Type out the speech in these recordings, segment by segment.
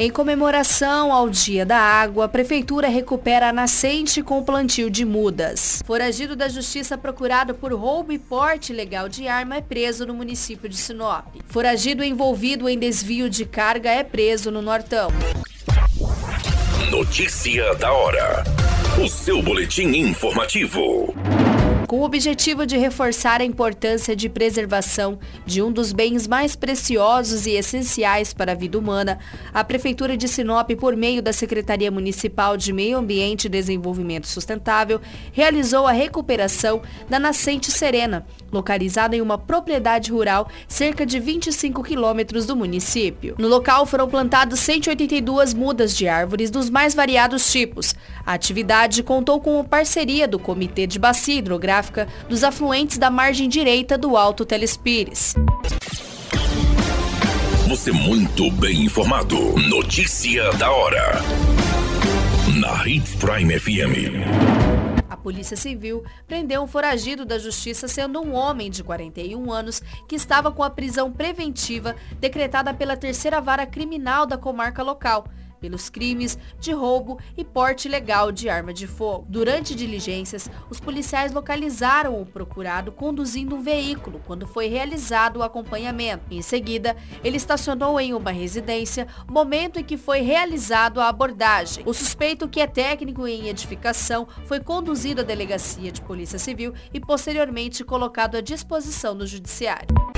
Em comemoração ao Dia da Água, a Prefeitura recupera a nascente com plantio de mudas. Foragido da Justiça procurado por roubo e porte ilegal de arma é preso no município de Sinop. Foragido envolvido em desvio de carga é preso no Nortão. Notícia da hora. O seu boletim informativo. Com o objetivo de reforçar a importância de preservação de um dos bens mais preciosos e essenciais para a vida humana, a Prefeitura de Sinop, por meio da Secretaria Municipal de Meio Ambiente e Desenvolvimento Sustentável, realizou a recuperação da Nascente Serena, localizada em uma propriedade rural cerca de 25 quilômetros do município. No local foram plantadas 182 mudas de árvores dos mais variados tipos. A atividade contou com a parceria do Comitê de Bacia Hidrográfica dos afluentes da margem direita do Alto Telespires. Você muito bem informado. Notícia da hora. Na Hits Prime FM. A Polícia Civil prendeu um foragido da Justiça, sendo um homem de 41 anos que estava com a prisão preventiva decretada pela terceira vara criminal da comarca local pelos crimes de roubo e porte ilegal de arma de fogo. Durante diligências, os policiais localizaram o procurado conduzindo um veículo quando foi realizado o acompanhamento. Em seguida, ele estacionou em uma residência, momento em que foi realizado a abordagem. O suspeito, que é técnico em edificação, foi conduzido à delegacia de Polícia Civil e posteriormente colocado à disposição do judiciário.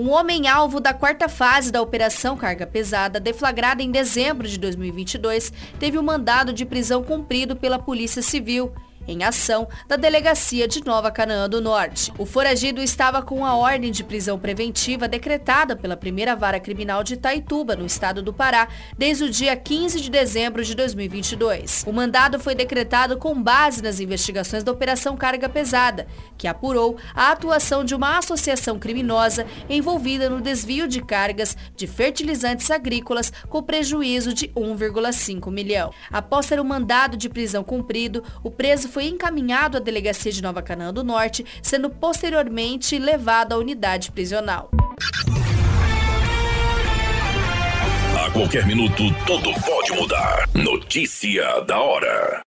Um homem alvo da quarta fase da Operação Carga Pesada, deflagrada em dezembro de 2022, teve o um mandado de prisão cumprido pela Polícia Civil em ação da Delegacia de Nova Canaã do Norte. O foragido estava com a ordem de prisão preventiva decretada pela primeira vara criminal de Itaituba, no estado do Pará, desde o dia 15 de dezembro de 2022. O mandado foi decretado com base nas investigações da Operação Carga Pesada, que apurou a atuação de uma associação criminosa envolvida no desvio de cargas de fertilizantes agrícolas com prejuízo de 1,5 milhão. Após ter o mandado de prisão cumprido, o preso foi encaminhado à delegacia de Nova Canaã do Norte, sendo posteriormente levado à unidade prisional. A qualquer minuto, tudo pode mudar. Notícia da hora.